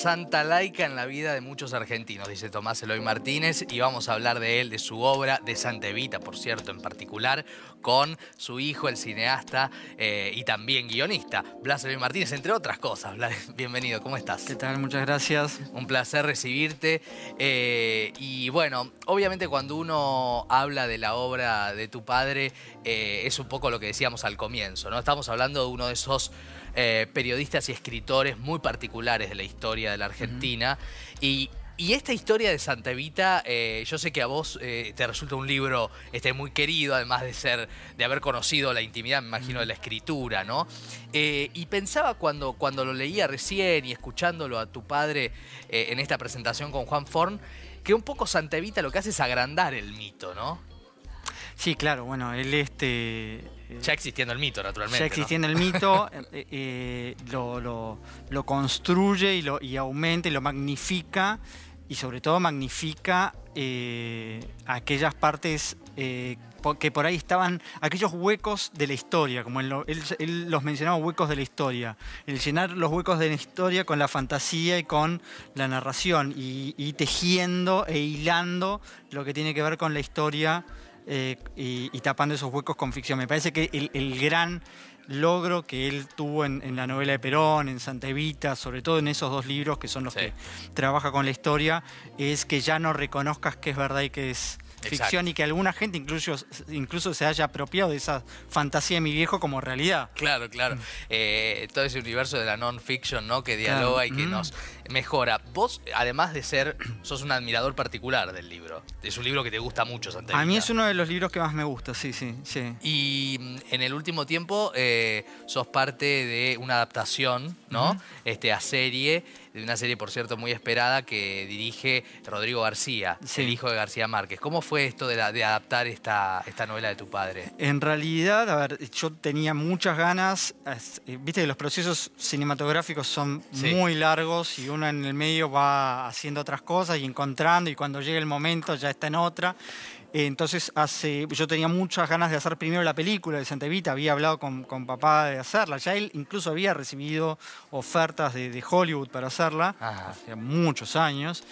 Santa laica en la vida de muchos argentinos, dice Tomás Eloy Martínez, y vamos a hablar de él, de su obra, de Santa Evita, por cierto, en particular, con su hijo, el cineasta eh, y también guionista, Blas Eloy Martínez, entre otras cosas. Blas, bienvenido, ¿cómo estás? ¿Qué tal? Muchas gracias. Un placer recibirte. eh, y bueno, obviamente cuando uno habla de la obra de tu padre, eh, es un poco lo que decíamos al comienzo, ¿no? Estamos hablando de uno de esos eh, periodistas y escritores muy particulares de la historia de la Argentina. y, y esta historia de Santa Evita, eh, yo sé que a vos eh, te resulta un libro este, muy querido, además de ser, de haber conocido la intimidad, me imagino, de la escritura, ¿no? Y pensaba cuando, cuando lo leía recién y escuchándolo a tu padre en esta presentación con Juan Forn, que un poco Santa Evita lo que hace es agrandar el mito, ¿no? Sí, claro, bueno, él este... eh, Ya existiendo el mito, naturalmente. ya ¿no? existiendo el mito, eh, eh, lo, lo- lo construye y, lo, y aumenta y lo magnifica y sobre todo magnifica eh, aquellas partes eh, que por ahí estaban, aquellos huecos de la historia, como él, él- él los mencionaba huecos de la historia, el llenar los huecos de la historia con la fantasía y con la narración y, y tejiendo e hilando lo que tiene que ver con la historia eh, y, y tapando esos huecos con ficción. Me parece que el, el gran logro que él tuvo en, en la novela de Perón, en Santa Evita, sobre todo en esos dos libros que son los Sí. que trabaja con la historia, es que ya no reconozcas que es verdad y que es ficción Exacto. y que alguna gente incluso, incluso se haya apropiado de esa fantasía de mi viejo como realidad. Claro, claro. Eh, todo ese universo de la non-fiction, ¿no? Que Claro. dialoga y que Mm. nos mejora. Vos, además de ser, sos un admirador particular del libro. Es un libro que te gusta mucho, Santa A mí es uno de los libros que más me gusta, sí, sí, sí. Y mm, en el último tiempo eh, sos parte de una adaptación, ¿no? Este, a serie, de una serie, por cierto, muy esperada que dirige Rodrigo García, Sí. el hijo de García Márquez. ¿Cómo fue esto de, la- de adaptar esta, esta novela de tu padre? En realidad, a ver, yo tenía muchas ganas. eh, Viste que los procesos cinematográficos son Sí. muy largos y uno en el medio va haciendo otras cosas y encontrando y cuando llega el momento ya está en otra. Eh, Entonces, hace, yo tenía muchas ganas de hacer primero la película de Santa Evita, había hablado con, con papá de hacerla, ya él incluso había recibido ofertas de, de Hollywood para hacerla, Ajá. hace muchos años.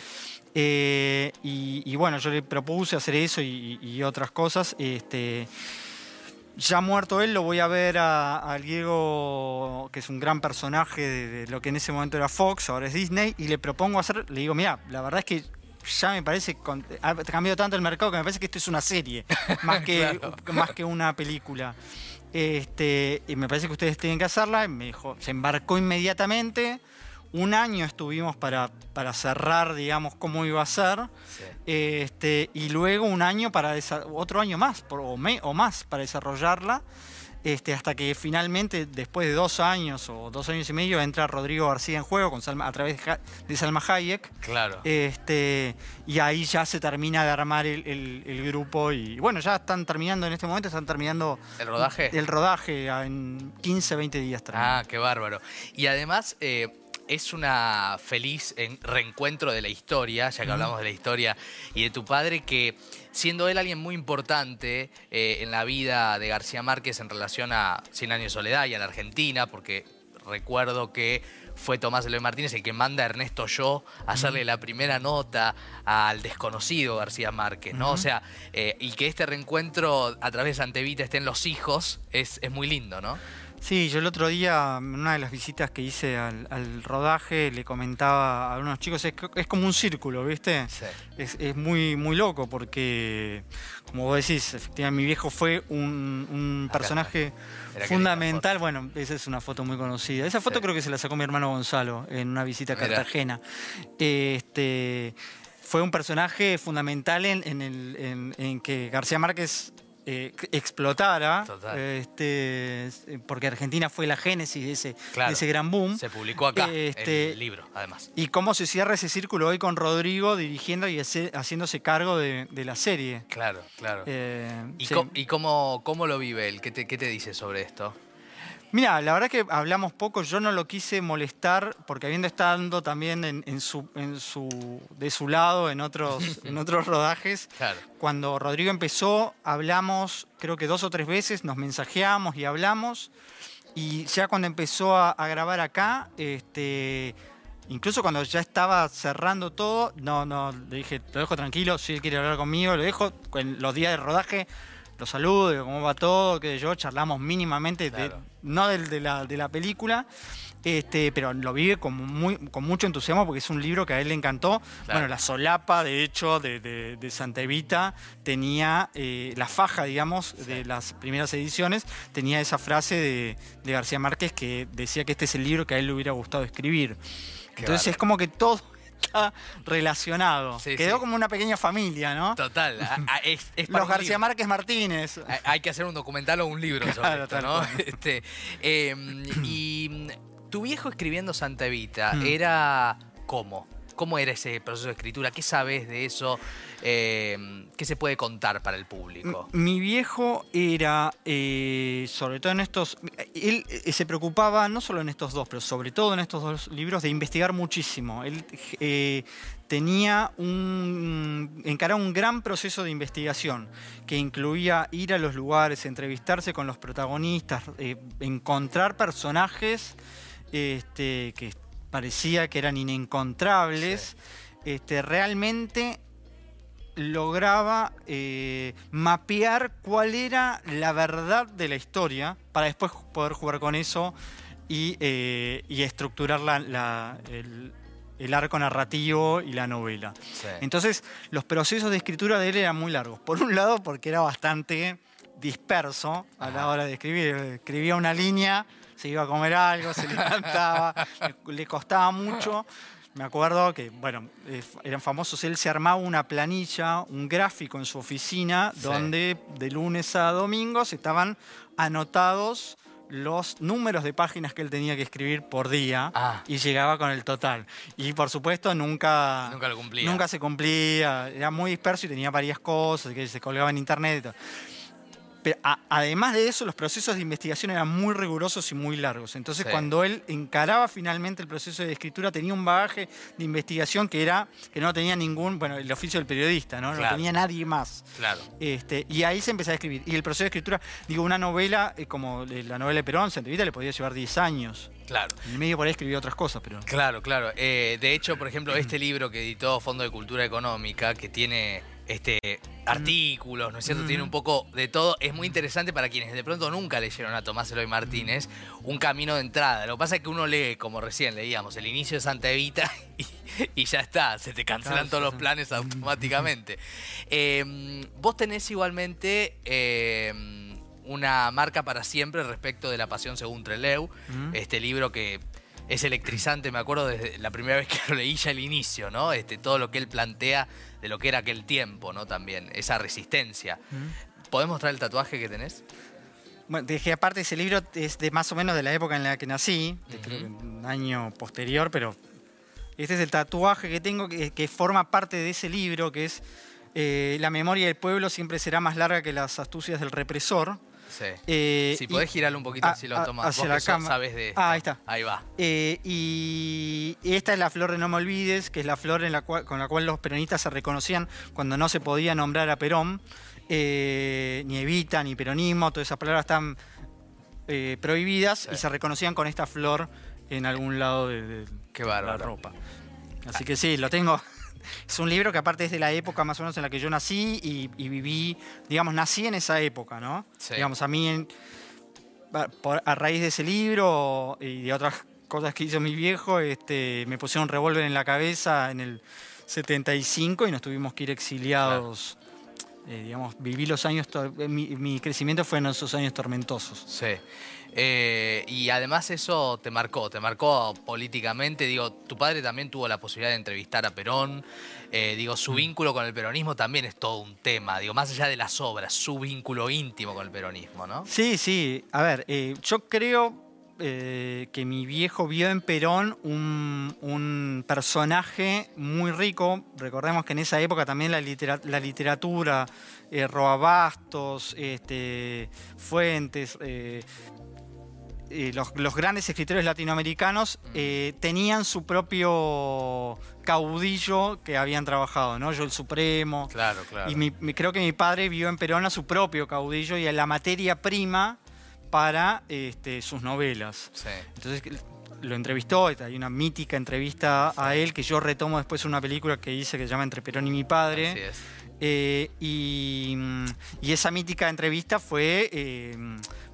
Eh, y, y bueno, yo le propuse hacer eso y, y otras cosas. Este, ya muerto él, lo voy a ver a, a Diego, que es un gran personaje de, de lo que en ese momento era Fox, ahora es Disney, y le propongo hacer, le digo, mira, la verdad es que ya me parece, con- ha cambiado tanto el mercado que me parece que esto es una serie, más que, Claro. más que una película. Este, y me parece que ustedes tienen que hacerla, y me dijo, se embarcó inmediatamente. Un año estuvimos para, para cerrar, digamos, cómo iba a ser. Sí. Este, y luego un año para otro año más por- o, me- o más para desarrollarla este, hasta que finalmente después de dos años o dos años y medio entra Rodrigo García en juego con Salma- a través de, Salma Hayek Claro. este, y ahí ya se termina de armar el, el- el grupo y bueno ya están terminando en este momento están terminando ¿El rodaje? el rodaje en 15 20 días termina. Ah, qué bárbaro. Y además eh, es una feliz en- reencuentro de la historia, ya que hablamos de la historia y de tu padre, que siendo él alguien muy importante eh, en la vida de García Márquez en relación a Cien años de soledad y a la Argentina, porque recuerdo que fue Tomás Eloy Martínez el que manda a Ernesto Yo a hacerle la primera nota al desconocido García Márquez, ¿no? O sea, eh, y que este reencuentro a través de Santevita estén los hijos es, es muy lindo, ¿no? Sí, yo el otro día, en una de las visitas que hice al, al rodaje, le comentaba a unos chicos, es, co- es como un círculo, ¿viste? Sí. Es, es muy, muy loco porque, como vos decís, efectivamente mi viejo fue un, personaje fundamental. Bueno, esa es una foto muy conocida. Esa foto Sí. creo que se la sacó mi hermano Gonzalo en una visita a. Cartagena. Este, fue un personaje fundamental en, en el- en- en que García Márquez eh, explotara, este, porque Argentina fue la génesis de ese, Claro. de ese gran boom. Se publicó acá Este, el libro, además. Y cómo se cierra ese círculo hoy con Rodrigo dirigiendo y hace- haciéndose cargo de, de la serie. Claro, claro. Eh, ¿Y, sí. y cómo, cómo lo vive él? ¿Qué te, qué te dice sobre esto? Mira, la verdad que hablamos poco, yo no lo quise molestar porque habiendo estado también en, en su, en su, de su lado en otros, en otros rodajes, Claro. cuando Rodrigo empezó hablamos creo que dos o tres veces, nos mensajeamos y hablamos y ya cuando empezó a, a grabar acá, este, Incluso cuando ya estaba cerrando todo, no, no, le dije, lo dejo tranquilo, si él quiere hablar conmigo, lo dejo. En los días de rodaje lo saludo, digo, cómo va todo, que yo charlamos mínimamente, de- no del- de, la, de la película, este, pero lo vive con, muy, con mucho entusiasmo porque es un libro que a él le encantó. Bueno, la solapa, de hecho, de, de- de Santa Evita tenía eh, la faja, digamos, de las primeras ediciones, tenía esa frase de, de García Márquez que decía que este es el libro que a él le hubiera gustado escribir. Qué Entonces es como que todo está relacionado. Sí, Quedó sí. como una pequeña familia, ¿no? Total. a- a- es, es para Los un García libro. Márquez Martínez. Hay- Hay que hacer un documental o un libro sobre Claro, esto, tal ¿no? Este, eh, y tu viejo escribiendo Santa Evita, Mm. ¿era cómo? ¿Cómo era ese proceso de escritura? ¿Qué sabes de eso? Eh, ¿Qué se puede contar para el público? Mi viejo era, eh, sobre todo en estos, él eh, se preocupaba no solo en estos dos, pero sobre todo en estos dos libros de investigar muchísimo. Él eh, tenía un, encaraba un gran proceso de investigación que incluía ir a los lugares, entrevistarse con los protagonistas, encontrar personajes este, que parecía que eran inencontrables. Este, realmente lograba eh, mapear cuál era la verdad de la historia para después poder jugar con eso y, eh, y estructurar la- la- el, el arco narrativo y la novela. Sí. Entonces, los procesos de escritura de él eran muy largos. Por un lado, porque era bastante disperso a la hora de escribir. Escribía una línea, se iba a comer algo, se levantaba, le, costaba mucho. Me acuerdo que, bueno, eh, eran famosos, él se armaba una planilla, un gráfico en su oficina, Sí. donde de lunes a domingos estaban anotados los números de páginas que él tenía que escribir por día Ah. y llegaba con el total. Y por supuesto nunca, Nunca lo cumplía. nunca se cumplía, era muy disperso y tenía varias cosas que se colgaba en internet y todo. Pero a- además de eso, los procesos de investigación eran muy rigurosos y muy largos. Entonces, Sí. cuando él encaraba finalmente el proceso de escritura, tenía un bagaje de investigación que era que no tenía ningún, bueno, el oficio del periodista, ¿no? No Claro. tenía nadie más. Claro. Este, y ahí se empezó a escribir. Y el proceso de escritura, digo, una novela eh, como la novela de Perón, Santevita, le podía llevar 10 años. Claro. En el medio por ahí escribió otras cosas, pero. Claro, claro. Eh, de hecho, por ejemplo, este libro que editó Fondo de Cultura Económica, que tiene este artículos, ¿no es cierto? Tiene un poco de todo. Es muy interesante para quienes de pronto nunca leyeron a Tomás Eloy Martínez, un camino de entrada. Lo que pasa es que uno lee, como recién leíamos, el inicio de Santa Evita y, y ya está, se te cancelan todos los planes automáticamente. Eh, vos tenés igualmente... eh, una marca para siempre respecto de la pasión según Treleu, este libro que es electrizante, me acuerdo desde la primera vez que lo leí ya al inicio, ¿no? Este, todo lo que él plantea de lo que era aquel tiempo, ¿no? También, esa resistencia. ¿Podés mostrar el tatuaje que tenés? Bueno, dejé aparte ese libro es de más o menos de la época en la que nací, creo que un año posterior, pero este es el tatuaje que tengo que, que forma parte de ese libro, que es eh, La memoria del pueblo siempre será más larga que las astucias del represor. Sí. Eh, si y- podés girarlo un poquito a- así lo tomas. hacia Vos la cámara. sabés de esto. Ah, ahí está. Ahí va. Eh, y esta es la flor de No me olvides, que es la flor en la cual- con la cual los peronistas se reconocían cuando no se podía nombrar a Perón, eh, ni Evita, ni peronismo, todas esas palabras están prohibidas Sí. y se reconocían con esta flor en algún lado de, de Qué la ropa. Así que sí, lo tengo. Es un libro que aparte es de la época más o menos en la que yo nací y, y viví, digamos, nací en esa época, ¿no? Sí. Digamos, a mí, en- a- por- a raíz de ese libro y de otras cosas que hizo mi viejo, este, me pusieron un revólver en la cabeza en el 75 y nos tuvimos que ir exiliados. Eh, digamos, viví los años, eh, mi, mi crecimiento fue en esos años tormentosos. Sí. Eh, y además eso te marcó, te marcó políticamente. Digo, tu padre también tuvo la posibilidad de entrevistar a Perón. Eh, digo, Mm. su vínculo con el peronismo también es todo un tema. Digo, más allá de las obras, su vínculo íntimo con el peronismo, ¿no? Sí, sí. A ver, yo creo eh, que mi viejo vio en Perón un, un personaje muy rico. Recordemos que en esa época también la, litera- la literatura, eh, Roabastos, este, Fuentes, eh, eh, los, los grandes escritores latinoamericanos tenían su propio caudillo que habían trabajado, ¿no? Yo el Supremo. Claro, claro. Y mi- creo que mi padre vio en Perón a su propio caudillo y a la materia prima para este, sus novelas. Sí. Entonces, lo entrevistó, hay una mítica entrevista a él que yo retomo después en una película que hice que se llama Entre Perón y mi padre. Así es. Eh, y, y esa mítica entrevista fue eh,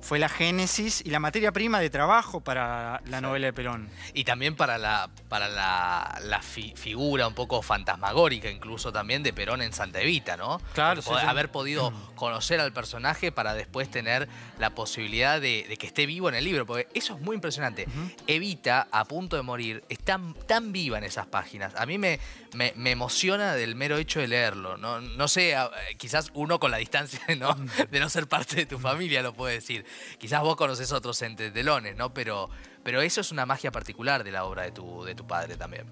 fue la génesis y la materia prima de trabajo para la novela de Perón. Y también para la, para la, la figura un poco fantasmagórica, incluso también de Perón en Santa Evita, ¿no? Claro. Haber podido conocer al personaje para después tener la posibilidad de, que esté vivo en el libro, porque eso es muy impresionante. Evita, a punto de morir, está tan viva en esas páginas. A mí me, me, emociona del mero hecho de leerlo. No, no sé, quizás uno con la distancia ¿no? de no ser parte de tu familia lo puede decir quizás vos conoces otros telones, ¿no? Pero, pero eso es una magia particular de la obra de tu, de tu padre también.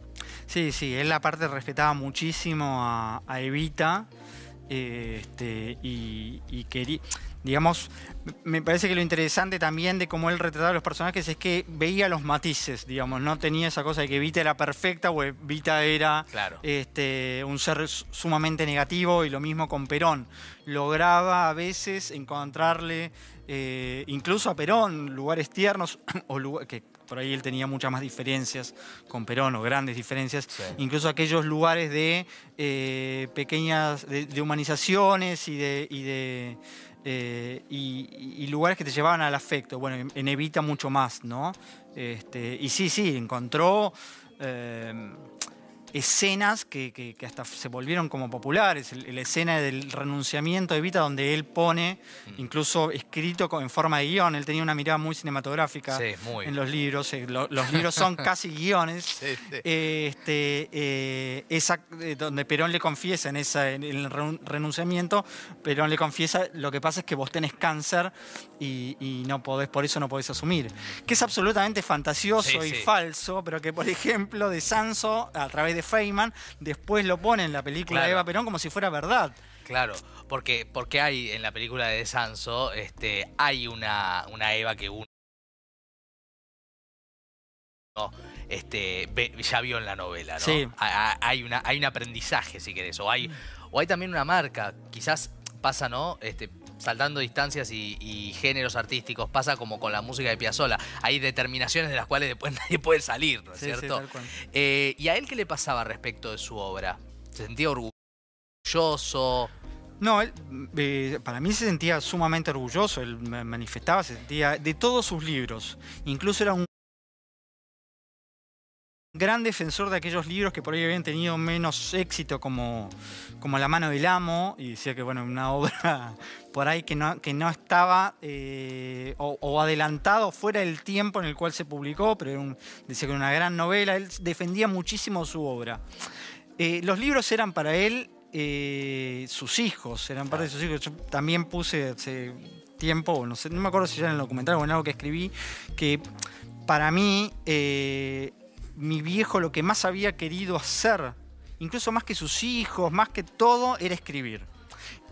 Sí, sí, él aparte respetaba muchísimo a, Evita este, y, y quería digamos, me parece que lo interesante también de cómo él retrataba a los personajes es que veía los matices, digamos, no tenía esa cosa de que Vita era perfecta o Vita era este, un ser sumamente negativo y lo mismo con Perón. Lograba a veces encontrarle, eh, incluso a Perón, lugares tiernos, o que por ahí él tenía muchas más diferencias con Perón o grandes diferencias, incluso aquellos lugares de eh, pequeñas, de, humanizaciones y de eh, y, lugares que te llevaban al afecto. Bueno, en Evita mucho más, ¿no? Este, y sí, sí, encontró escenas que, hasta se volvieron como populares. la escena del renunciamiento de Evita, donde él pone, mm. incluso escrito en forma de guion, él tenía una mirada muy cinematográfica en los libros. Eh, los libros son casi guiones. Este, eh, esa, eh, donde Perón le confiesa en, esa, en el renunciamiento, Perón le confiesa, lo que pasa es que vos tenés cáncer y, no podés, por eso no podés asumir. Que es absolutamente fantasioso y falso, pero que, por ejemplo, de Sanso, a través de Feynman, después lo pone en la película de Eva Perón como si fuera verdad. Claro, porque, porque hay en la película de Sanso, este, hay una, una Eva que uno este, ya vio en la novela, ¿no? Hay, una, hay un aprendizaje, si querés, o hay, o hay también una marca, quizás pasa, ¿no? Este, saltando distancias y, géneros artísticos, pasa como con la música de Piazzolla. Hay determinaciones de las cuales después nadie puede salir, ¿no es cierto? Eh, ¿Y a él qué le pasaba respecto de su obra? ¿Se sentía orgulloso? No, él, eh, para mí se sentía sumamente orgulloso, él manifestaba, se sentía de todos sus libros. Incluso era un gran defensor de aquellos libros que por ahí habían tenido menos éxito como, como La mano del amo, y decía que bueno, una obra por ahí que no, que no estaba eh, o, adelantado fuera del tiempo en el cual se publicó, pero decía que era una gran novela, él defendía muchísimo su obra. Eh, los libros eran para él eh, sus hijos, eran parte de sus hijos. Yo también puse hace tiempo, no sé, no me acuerdo si ya en el documental o en algo que escribí, que para mí mi viejo lo que más había querido hacer, incluso más que sus hijos, más que todo, era escribir.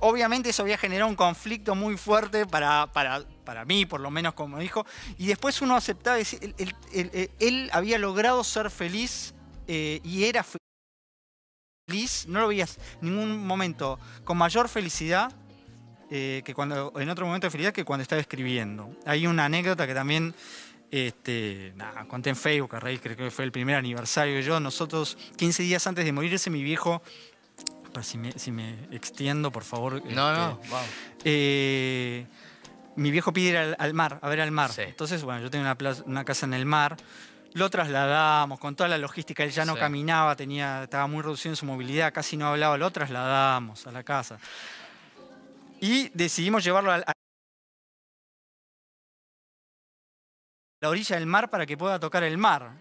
Obviamente eso había generado un conflicto muy fuerte para, para, para mí, por lo menos como hijo, y después uno aceptaba, él, él, él, había logrado ser feliz eh, y era feliz, no lo veías en ningún momento con mayor felicidad eh, que cuando, en otro momento de felicidad que cuando estaba escribiendo. Hay una anécdota que también este, nada, conté en Facebook, a raíz creo que fue el primer aniversario de yo. Nosotros, 15 días antes de morirse, mi viejo. Si me, si me extiendo, por favor. No, no, wow. Este, eh, mi viejo pide ir al, mar, a ver al mar. Entonces, bueno, yo tengo una, una, casa en el mar. Lo trasladamos con toda la logística. Él ya no caminaba, tenía, estaba muy reducido en su movilidad, casi no hablaba. Lo trasladamos a la casa. Y decidimos llevarlo al la orilla del mar para que pueda tocar el mar.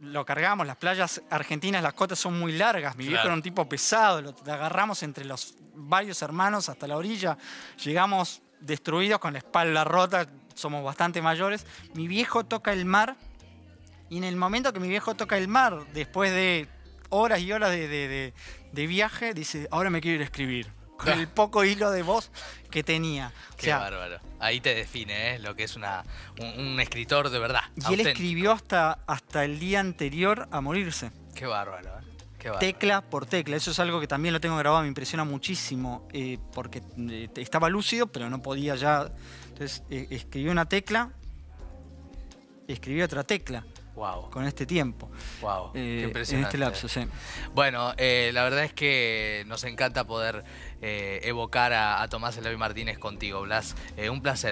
Lo cargamos, las playas argentinas, las cotas son muy largas. Mi viejo era un tipo pesado, lo agarramos entre los varios hermanos hasta la orilla. Llegamos destruidos con la espalda rota, somos bastante mayores. Mi viejo toca el mar y en el momento que mi viejo toca el mar, después de horas y horas de, de viaje, dice, ahora me quiero ir a escribir el poco hilo de voz que tenía. Qué bárbaro. Ahí te define ¿eh? lo que es una, un, escritor de verdad. Y él escribió hasta, hasta el día anterior a morirse. Qué bárbaro. ¿eh? Tecla por tecla. Eso es algo que también lo tengo grabado, me impresiona muchísimo, eh, porque estaba lúcido, pero no podía ya. Entonces escribió una tecla, escribió otra tecla Wow. con este tiempo. Wow. eh, Qué en impresionante. este lapso, sí. Bueno, eh, la verdad es que nos encanta poder eh, evocar a, a Tomás Eloy Martínez contigo, Blas. Eh, un placer.